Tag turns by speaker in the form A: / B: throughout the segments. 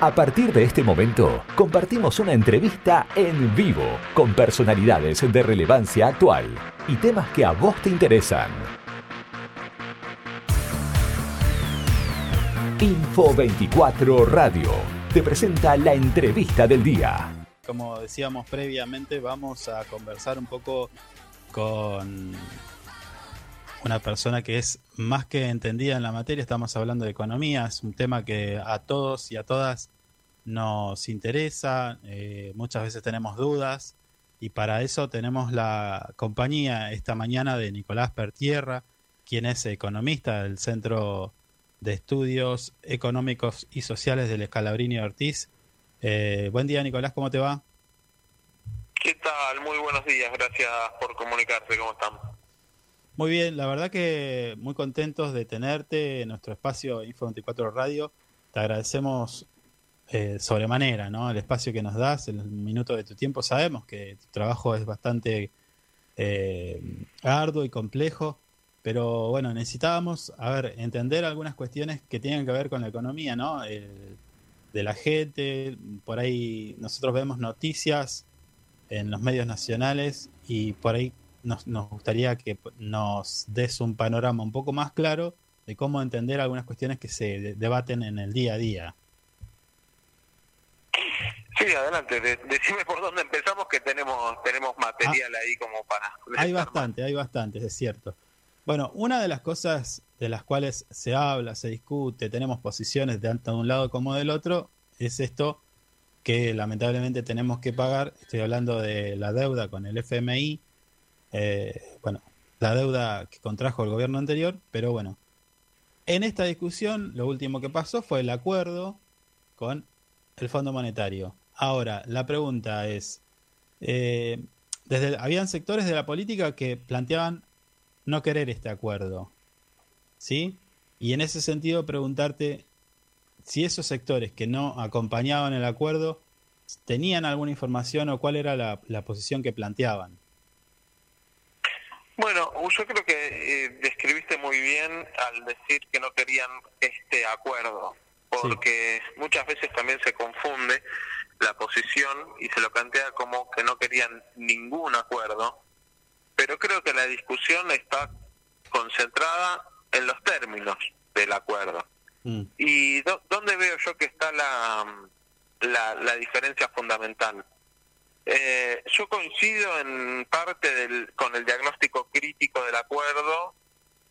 A: A partir de este momento, compartimos una entrevista en vivo con personalidades de relevancia actual y temas que a vos te interesan. Info 24 Radio te presenta la entrevista del día.
B: Como decíamos previamente, vamos a conversar un poco con una persona que es más que entendida en la materia, estamos hablando de economía, es un tema que a todos y a todas nos interesa, eh, muchas veces tenemos dudas y para eso tenemos la compañía esta mañana de Nicolás Pertierra, quien es economista del Centro de Estudios Económicos y Sociales del Escalabrini Ortiz. Eh, buen día Nicolás, ¿cómo te va?
C: ¿Qué tal? Muy buenos días, gracias por comunicarte, ¿cómo estamos?
B: Muy bien, la verdad que muy contentos de tenerte en nuestro espacio Info 24 Radio. Te agradecemos eh, sobremanera, ¿no? El espacio que nos das, el minuto de tu tiempo. Sabemos que tu trabajo es bastante eh, arduo y complejo, pero bueno, necesitábamos, a ver, entender algunas cuestiones que tienen que ver con la economía, ¿no? de la gente, por ahí nosotros vemos noticias en los medios nacionales y por ahí nos, nos gustaría que nos des un panorama un poco más claro de cómo entender algunas cuestiones que se debaten en el día a día.
C: Sí, adelante, decime por dónde empezamos que tenemos tenemos material ahí como para...
B: Hay bastante, hay bastante, es cierto. Bueno, una de las cosas de las cuales se habla, se discute, tenemos posiciones de tanto de un lado como del otro, es esto que lamentablemente tenemos que pagar. Estoy hablando de la deuda con el FMI, eh, bueno, la deuda que contrajo el gobierno anterior, pero bueno, en esta discusión lo último que pasó fue el acuerdo con el Fondo Monetario. Ahora, la pregunta es, eh, desde, habían sectores de la política que planteaban no querer este acuerdo, ¿sí? Y en ese sentido preguntarte si esos sectores que no acompañaban el acuerdo tenían alguna información o cuál era la, posición que planteaban.
C: Bueno, yo creo que eh, describiste muy bien al decir que no querían este acuerdo, porque muchas veces también se confunde la posición y se lo plantea como que no querían ningún acuerdo, pero creo que la discusión está concentrada en los términos del acuerdo. Mm. ¿Y dónde veo yo que está la, la, diferencia fundamental? Eh, yo coincido en parte del, con el diagnóstico crítico del acuerdo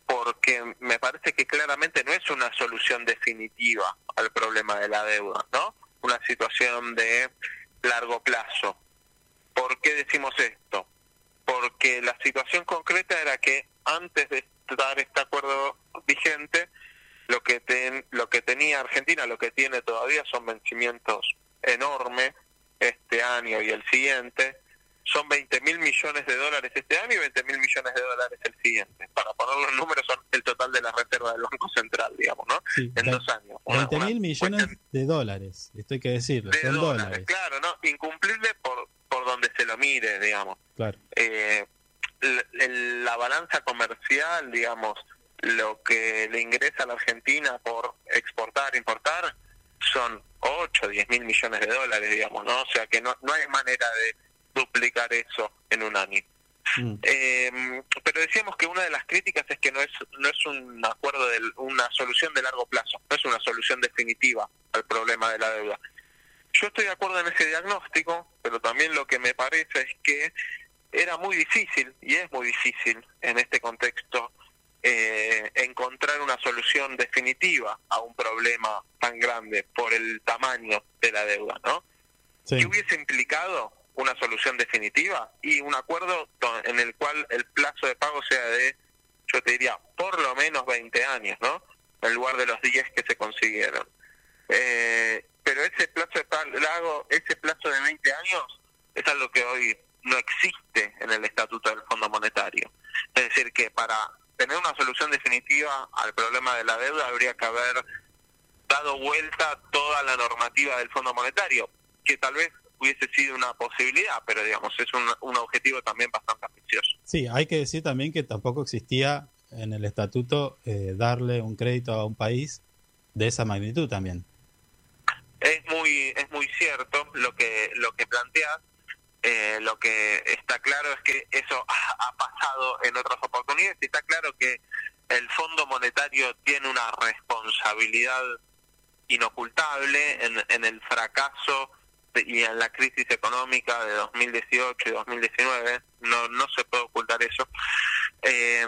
C: porque me parece que claramente no es una solución definitiva al problema de la deuda, ¿no? Una situación de largo plazo. ¿Por qué decimos esto? Porque la situación concreta era que antes de dar este acuerdo vigente, lo que, ten, lo que tenía Argentina, lo que tiene todavía son vencimientos enormes este año y el siguiente. Son 20 mil millones de dólares este año y 20 mil millones de dólares el siguiente. Para poner los números, son el total de la reserva del Banco Central, digamos, ¿no? en dos años.
B: 20 mil millones de dólares, esto hay que decirlo, de dólares,
C: Claro, ¿no? Incumplible por, por donde se lo mire, digamos.
B: Claro.
C: Eh, la balanza comercial, digamos, lo que le ingresa a la Argentina por exportar, importar, son 8, 10 mil millones de dólares, digamos, ¿no? O sea que no, no hay manera de duplicar eso en un año. Mm. Eh, pero decíamos que una de las críticas es que no es no es un acuerdo de una solución de largo plazo, no es una solución definitiva al problema de la deuda. Yo estoy de acuerdo en ese diagnóstico, pero también lo que me parece es que era muy difícil y es muy difícil en este contexto eh, encontrar una solución definitiva a un problema tan grande por el tamaño de la deuda, ¿no? ¿Qué hubiese implicado una solución definitiva y un acuerdo en el cual el plazo de pago sea de, yo te diría, por lo menos 20 años, ¿no? En lugar de los 10 que se consiguieron. Eh, pero ese plazo de pago, ese plazo de 20 años es algo que hoy no existe en el estatuto del Fondo Monetario. Es decir, que para tener una solución definitiva al problema de la deuda habría que haber dado vuelta toda la normativa del Fondo Monetario, que tal vez hubiese sido una posibilidad, pero digamos, es un, un objetivo también bastante ambicioso.
B: Sí, hay que decir también que tampoco existía en el estatuto eh, darle un crédito a un país de esa magnitud también.
C: Es muy es muy cierto lo que lo que planteas. Eh, lo que está claro es que eso ha pasado en otras oportunidades y está claro que el Fondo Monetario tiene una responsabilidad inocultable en, en el fracaso y en la crisis económica de 2018 y 2019, no, no se puede ocultar eso. Eh,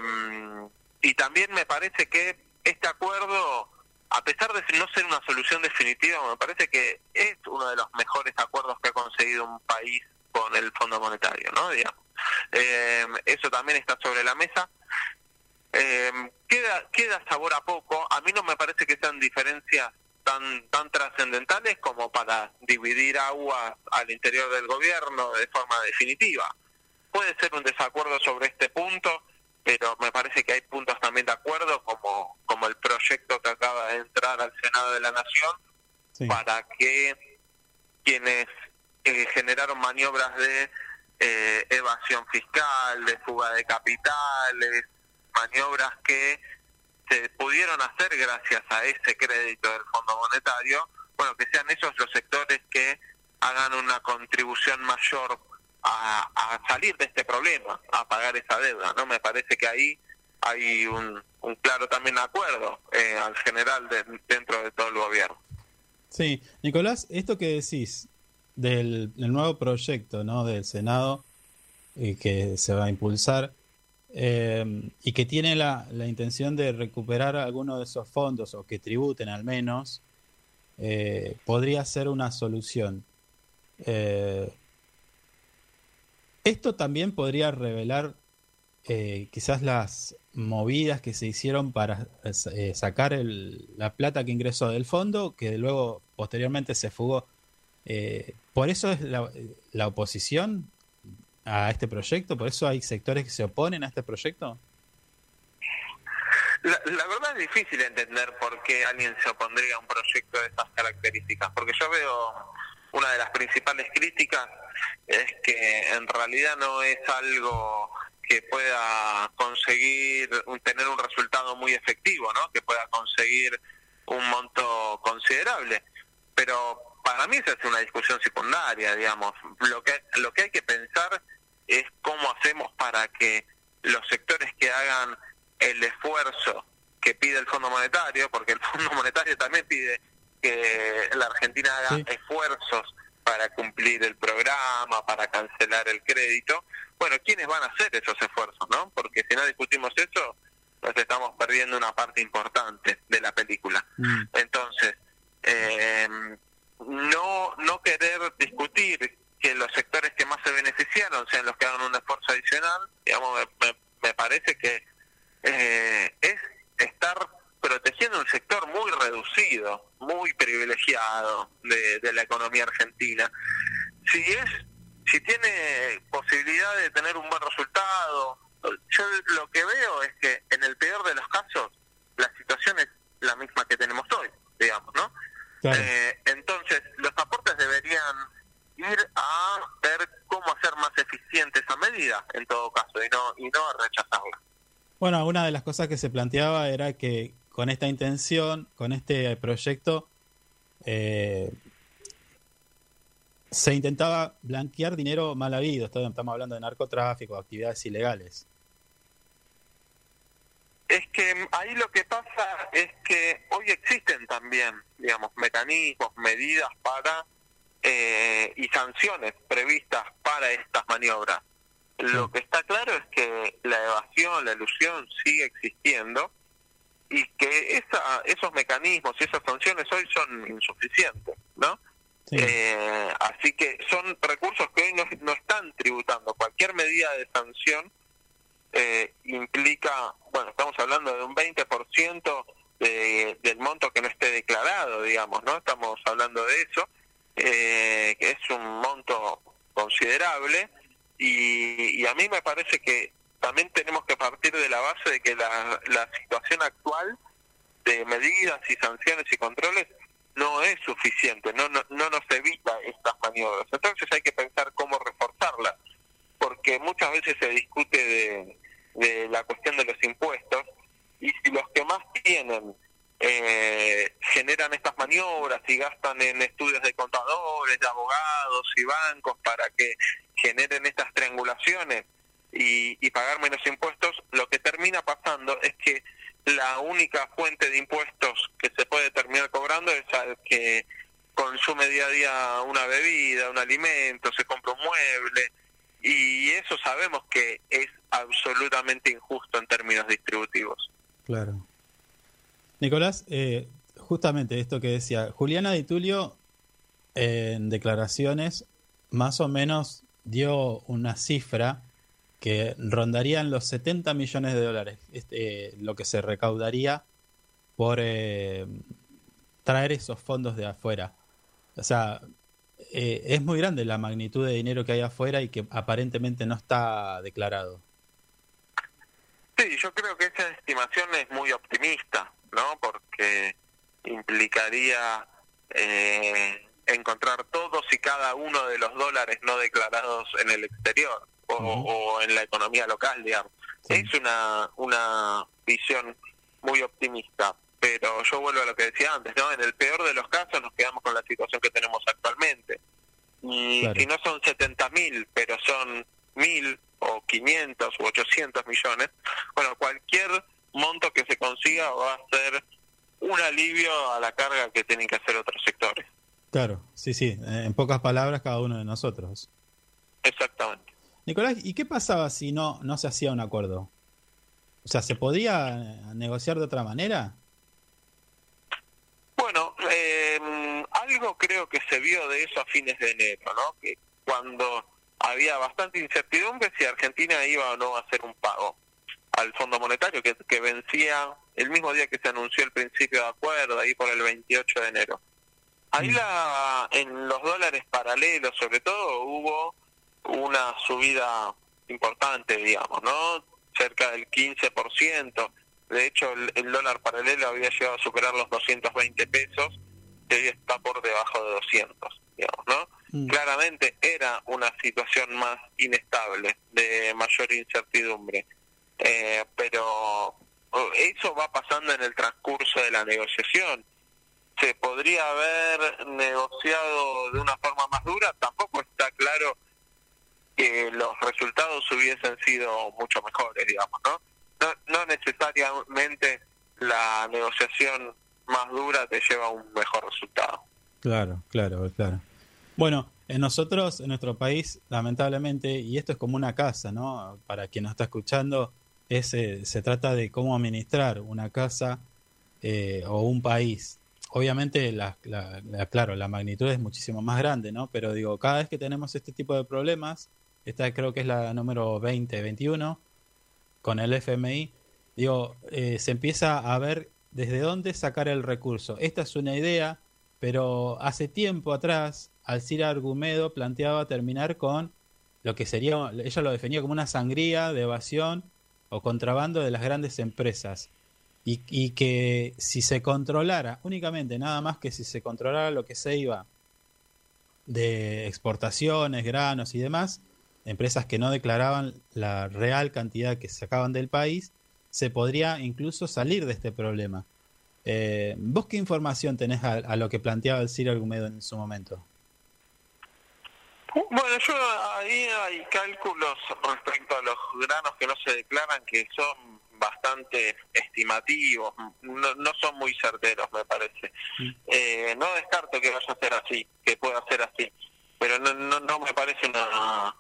C: y también me parece que este acuerdo, a pesar de no ser una solución definitiva, me parece que es uno de los mejores acuerdos que ha conseguido un país con el Fondo Monetario, ¿no? Digamos. Eh, eso también está sobre la mesa. Eh, queda, queda sabor a poco. A mí no me parece que sean diferencias tan, tan trascendentales como para dividir agua al interior del gobierno de forma definitiva. Puede ser un desacuerdo sobre este punto, pero me parece que hay puntos también de acuerdo, como, como el proyecto que acaba de entrar al Senado de la Nación, para que quienes eh, generaron maniobras de eh, evasión fiscal, de fuga de capitales, maniobras que se pudieron hacer gracias a ese crédito del Fondo Monetario, bueno, que sean esos los sectores que hagan una contribución mayor a, salir de este problema, a pagar esa deuda, ¿no? Me parece que ahí hay un, claro también acuerdo eh, al general dentro de todo el gobierno.
B: Sí, Nicolás, esto que decís del, nuevo proyecto ¿no? del Senado y que se va a impulsar, eh, y que tiene la, la, intención de recuperar algunos de esos fondos o que tributen al menos, eh, podría ser una solución. Eh, esto también podría revelar quizás las movidas que se hicieron para sacar el, la plata que ingresó del fondo, que luego posteriormente se fugó. Por eso es la, la oposición a este proyecto? ¿Por eso hay sectores que se oponen a este proyecto?
C: La, verdad es difícil entender por qué alguien se opondría a un proyecto de estas características, porque yo veo una de las principales críticas es que en realidad no es algo que pueda conseguir tener un resultado muy efectivo, ¿no? Que pueda conseguir un monto considerable. Pero para mí esa es una discusión secundaria, digamos. Lo que lo que hay que pensar es cómo hacemos para que los sectores que hagan el esfuerzo que pide el Fondo Monetario, porque el Fondo Monetario también pide que la Argentina haga esfuerzos para cumplir el programa, para cancelar el crédito. Bueno, ¿quiénes van a hacer esos esfuerzos, no? Porque si no discutimos eso, nos estamos perdiendo una parte importante de la película. Mm. Entonces, eh, no no querer discutir que los sectores que más se beneficiaron sean los que hagan un esfuerzo adicional, digamos, me, parece que eh, es estar protegiendo un sector muy reducido, muy privilegiado de, la economía argentina. Si es, si tiene posibilidad de tener un buen resultado, yo lo que veo es que en el peor de los casos la situación es la misma que tenemos hoy, digamos, ¿no? Eh, entonces, los aportes deberían ir a ver cómo hacer más eficiente esa medida, en todo caso, y no, y no rechazarla.
B: Bueno, una de las cosas que se planteaba era que con esta intención, con este proyecto, eh, se intentaba blanquear dinero mal habido. Estamos hablando de narcotráfico, actividades ilegales.
C: Es que ahí lo que pasa es que hoy existen también, digamos, mecanismos, medidas para eh, y sanciones previstas para estas maniobras. Lo que está claro es que la evasión, la ilusión sigue existiendo y que esa, esos mecanismos y esas sanciones hoy son insuficientes, ¿no? Eh, así que son recursos que hoy no, no están tributando. Cualquier medida de sanción eh, implica, bueno, estamos hablando de un 20% de, del monto que no esté declarado, digamos, ¿no? Estamos hablando de eso eh, que es un monto considerable y, a mí me parece que también tenemos que partir de la base de que la, la situación actual de medidas y sanciones y controles no es suficiente, no, no, no nos evita estas maniobras. Entonces hay que pensar cómo reforzarlas, porque muchas veces se discute de, de la cuestión de los impuestos y si los que más tienen eh, generan estas maniobras y gastan en estudios de contadores, de abogados y bancos para que generen estas triangulaciones y, y pagar menos impuestos, lo que termina pasando es que la única fuente de impuestos que se puede terminar cobrando es al que consume día a día una bebida, un alimento, se compra un mueble, y eso sabemos que es absolutamente injusto en términos distributivos.
B: Claro. Nicolás, eh, justamente esto que decía, Juliana Di Tulio en declaraciones más o menos dio una cifra que rondarían los 70 millones de dólares, este, lo que se recaudaría por eh, traer esos fondos de afuera. O sea, eh, es muy grande la magnitud de dinero que hay afuera y que aparentemente no está declarado.
C: Sí, yo creo que esa estimación es muy optimista, ¿no? Porque implicaría eh, encontrar todos y cada uno de los dólares no declarados en el exterior o, en la economía local, digamos. Es una, una visión muy optimista pero yo vuelvo a lo que decía antes, ¿no? En el peor de los casos nos quedamos con la situación que tenemos actualmente. Y si no son 70 mil, pero son mil o 500 u 800 millones, bueno, cualquier monto que se consiga va a ser un alivio a la carga que tienen que hacer otros sectores.
B: Claro, sí, sí, en pocas palabras cada uno de nosotros.
C: Exactamente.
B: Nicolás, ¿y qué pasaba si no, no se hacía un acuerdo? O sea, ¿se podía negociar de otra manera?
C: Bueno, eh, algo creo que se vio de eso a fines de enero, ¿no? Que cuando había bastante incertidumbre si Argentina iba o no a hacer un pago al Fondo Monetario, que, que vencía el mismo día que se anunció el principio de acuerdo, ahí por el 28 de enero. Ahí mm. la, en los dólares paralelos, sobre todo, hubo una subida importante, digamos, ¿no? Cerca del 15%. De hecho, el, dólar paralelo había llegado a superar los 220 pesos, que hoy está por debajo de 200, digamos, ¿no? Mm. Claramente era una situación más inestable, de mayor incertidumbre. Eh, pero oh, eso va pasando en el transcurso de la negociación. ¿Se podría haber negociado de una forma más dura? Tampoco está claro que los resultados hubiesen sido mucho mejores, digamos, ¿no? no, necesariamente la negociación más dura te lleva a un mejor resultado.
B: Claro, claro, claro. Bueno, en nosotros, en nuestro país, lamentablemente, y esto es como una casa, ¿no? Para quien nos está escuchando, es, eh, se trata de cómo administrar una casa eh, o un país. Obviamente, la, claro, la magnitud es muchísimo más grande, ¿no? Pero digo, cada vez que tenemos este tipo de problemas, esta creo que es la número 20, 21, con el FMI, digo, eh, se empieza a ver desde dónde sacar el recurso. Esta es una idea, pero hace tiempo atrás, Alcira Argumedo planteaba terminar con lo que sería, ella lo definía como una sangría de evasión o contrabando de las grandes empresas. Y, y, que si se controlara, únicamente nada más que si se controlara lo que se iba de exportaciones, granos y demás, empresas que no declaraban la real cantidad que sacaban del país, se podría incluso salir de este problema. Eh, ¿Vos qué información tenés a, lo que planteaba el Ciro Argumedo en su momento?
C: Bueno, yo ahí hay cálculos respecto a los granos que no se declaran que son bastante estimativos, no, no son muy certeros, me parece. Mm. Eh, no descarto que vaya a ser así, que pueda ser así pero no, no, no me parece una,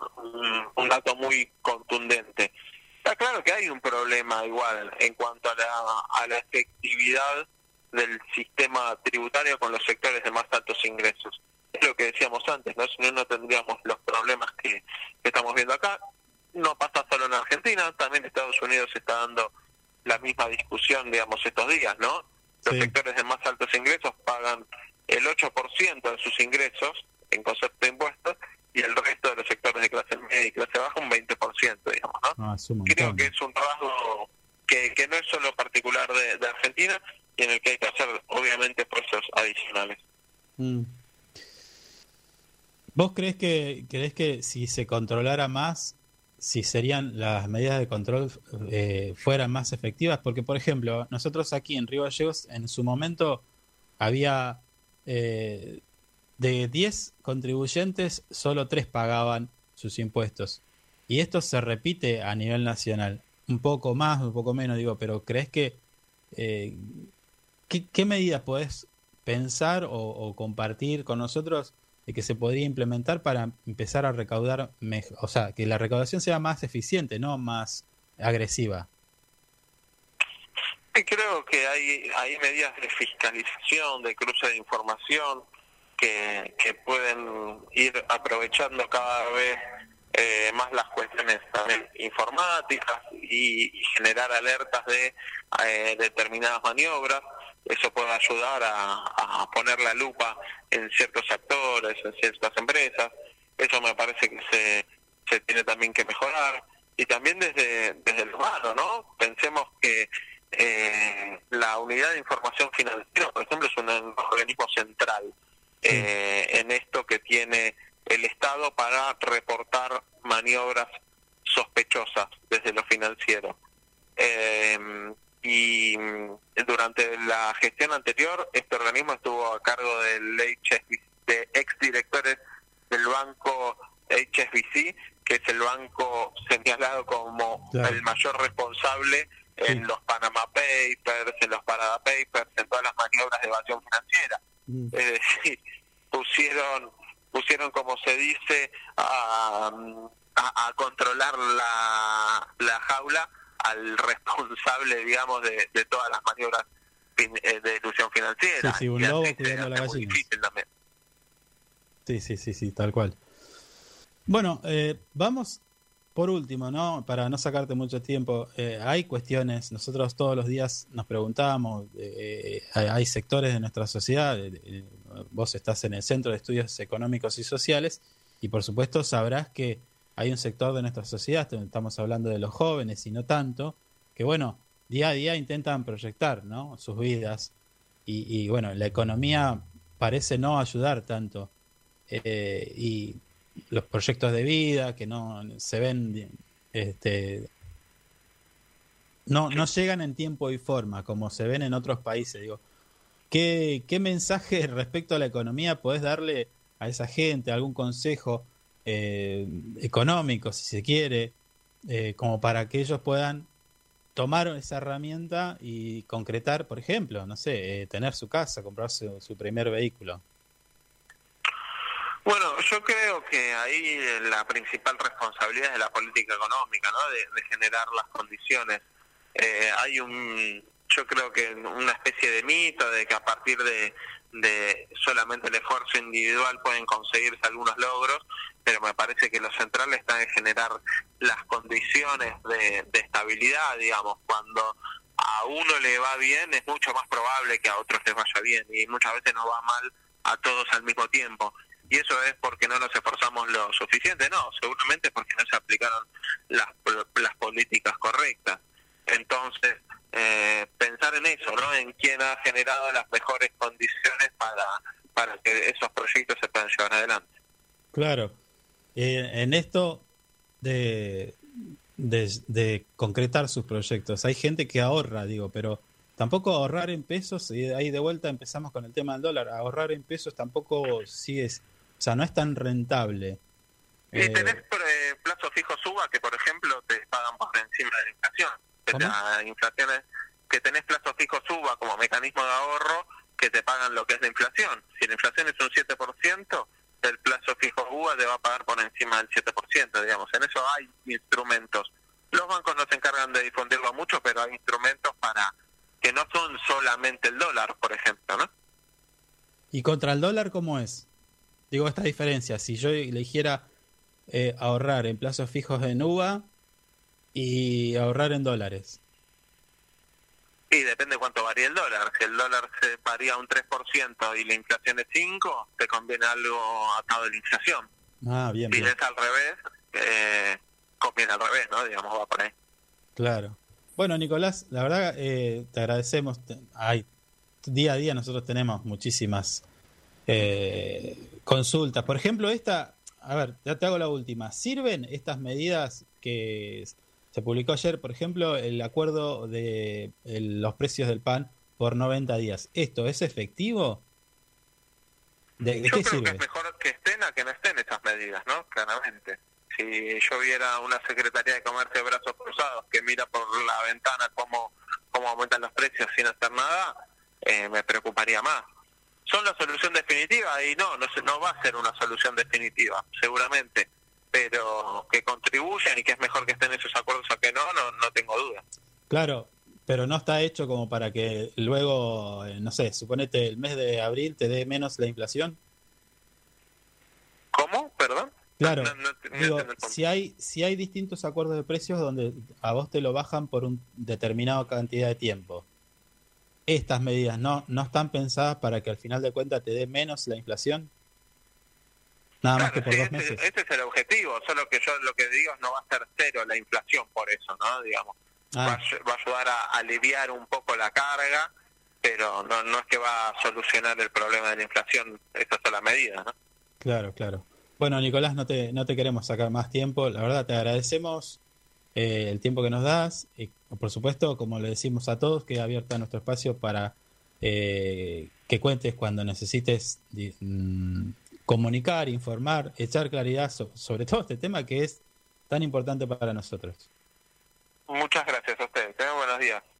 C: un, dato muy contundente. Está claro que hay un problema igual en cuanto a la, a la efectividad del sistema tributario con los sectores de más altos ingresos. Es lo que decíamos antes, ¿no? Si no, no tendríamos los problemas que, estamos viendo acá. No pasa solo en Argentina, también Estados Unidos está dando la misma discusión, digamos, estos días, ¿no? Los sectores de más altos ingresos pagan el 8% de sus ingresos en concepto de impuestos y el resto de los sectores de clase media y clase baja un 20%, digamos, ¿no? Ah, Creo que es un rasgo que, que no es solo particular de, Argentina y en el que hay que hacer, obviamente, esfuerzos adicionales. Mm.
B: ¿Vos crees que, crees que si se controlara más, si serían las medidas de control eh, fueran más efectivas? Porque, por ejemplo, nosotros aquí en Río Gallegos, en su momento había eh, de 10 contribuyentes, solo 3 pagaban sus impuestos. Y esto se repite a nivel nacional. Un poco más, un poco menos, digo, pero ¿crees que... Eh, ¿qué, medidas podés pensar o, compartir con nosotros de que se podría implementar para empezar a recaudar mejor? O sea, que la recaudación sea más eficiente, no más agresiva.
C: Creo que hay, hay medidas de fiscalización, de cruce de información, que, que pueden ir aprovechando cada vez eh, más las cuestiones también informáticas y, generar alertas de eh, determinadas maniobras. Eso puede ayudar a, poner la lupa en ciertos actores, en ciertas empresas. Eso me parece que se, se tiene también que mejorar. Y también desde, desde el humano, ¿no? Pensemos que eh, la unidad de información financiera, por ejemplo, es un organismo central eh, en esto que tiene el Estado para reportar maniobras sospechosas desde lo financiero. Eh, y durante la gestión anterior, este organismo estuvo a cargo del de exdirectores del banco HSBC, que es el banco señalado como el mayor responsable en los Panama Papers, en los Parada Papers, en todas las maniobras de evasión financiera. Mm. Es decir, pusieron, pusieron como se dice, a, a, controlar la, la jaula al responsable, digamos, de, de todas las maniobras eh, de ilusión financiera.
B: Sí, sí, un lobo cuidando la gallina. Sí, sí, sí, sí, tal cual. Bueno, eh, vamos por último, ¿no? Para no sacarte mucho tiempo, eh, hay cuestiones, nosotros todos los días nos preguntamos, eh, hay, sectores de nuestra sociedad, vos estás en el Centro de Estudios Económicos y Sociales y por supuesto sabrás que hay un sector de nuestra sociedad, estamos hablando de los jóvenes y no tanto, que bueno, día a día intentan proyectar, ¿no? Sus vidas y, bueno, la economía parece no ayudar tanto. y los proyectos de vida que no se ven este no no llegan en tiempo y forma como se ven en otros países digo qué, qué mensaje respecto a la economía podés darle a esa gente algún consejo eh, económico si se quiere eh, como para que ellos puedan tomar esa herramienta y concretar por ejemplo no sé eh, tener su casa comprarse su primer vehículo
C: bueno, yo creo que ahí la principal responsabilidad es de la política económica, ¿no? De, generar las condiciones. Eh, hay un, yo creo que una especie de mito de que a partir de, de solamente el esfuerzo individual pueden conseguirse algunos logros, pero me parece que lo central está en generar las condiciones de, de estabilidad, digamos, cuando a uno le va bien es mucho más probable que a otros les vaya bien y muchas veces nos va mal a todos al mismo tiempo y eso es porque no nos esforzamos lo suficiente, no, seguramente porque no se aplicaron las, las políticas correctas. Entonces, eh, pensar en eso, ¿no? En quién ha generado las mejores condiciones para, para que esos proyectos se puedan llevar adelante.
B: Claro. Eh, en esto de, de, de, concretar sus proyectos, hay gente que ahorra, digo, pero tampoco ahorrar en pesos, y ahí de vuelta empezamos con el tema del dólar, ahorrar en pesos tampoco sí es o sea, no es tan rentable.
C: Y eh, tenés eh, plazos fijos suba que, por ejemplo, te pagan por encima de la inflación. La inflación es, que tenés plazos fijos suba como mecanismo de ahorro que te pagan lo que es la inflación. Si la inflación es un 7%, el plazo fijo UBA te va a pagar por encima del 7%, digamos. En eso hay instrumentos. Los bancos no se encargan de difundirlo mucho, pero hay instrumentos para que no son solamente el dólar, por ejemplo, ¿no?
B: ¿Y contra el dólar cómo es? Digo, esta diferencia, si yo eligiera eh, ahorrar en plazos fijos en UVA y ahorrar en dólares.
C: Y depende cuánto varía el dólar. Si el dólar se varía un 3% y la inflación es 5, te conviene algo atado de la inflación.
B: Ah, bien.
C: Si es al revés, eh, conviene al revés, ¿no? Digamos, va por ahí.
B: Claro. Bueno, Nicolás, la verdad eh, te agradecemos. Hay, día a día nosotros tenemos muchísimas eh, consultas. Por ejemplo, esta, a ver, ya te hago la última. ¿Sirven estas medidas que se publicó ayer, por ejemplo, el acuerdo de los precios del pan por 90 días. ¿Esto es efectivo?
C: ¿De, yo creo que es mejor que estén a que no estén esas medidas, ¿no? Claramente. Si yo viera una Secretaría de Comercio de brazos cruzados que mira por la ventana cómo, cómo aumentan los precios sin hacer nada, eh, me preocuparía más. ¿Son la solución definitiva? Y no, no, no va a ser una solución definitiva, seguramente. Pero que contribuyan y que es mejor que estén esos acuerdos a que no, no, no tengo duda.
B: Claro, pero no está hecho como para que luego, eh, no sé, suponete el mes de abril te dé menos la inflación.
C: ¿Cómo? Perdón.
B: Claro, si hay si hay distintos acuerdos de precios donde a vos te lo bajan por un determinado cantidad de tiempo, estas medidas no no están pensadas para que al final de cuentas te dé menos la inflación.
C: Nada más que por dos meses. Ese es el objetivo, solo que yo lo que digo es no va a ser cero la inflación por eso, ¿no? Digamos, ah. va, a, ayudar a aliviar un poco la carga, pero no no es que va a solucionar el problema de la inflación esa sola medida, ¿no?
B: Claro, claro. Bueno, Nicolás, no te, no te queremos sacar más tiempo. La verdad, te agradecemos eh, el tiempo que nos das. Y, por supuesto, como le decimos a todos, queda abierto nuestro espacio para eh, que cuentes cuando necesites mm, comunicar, informar, echar claridad sobre todo este tema que es tan importante para nosotros.
C: Muchas gracias a ustedes. Buenos días.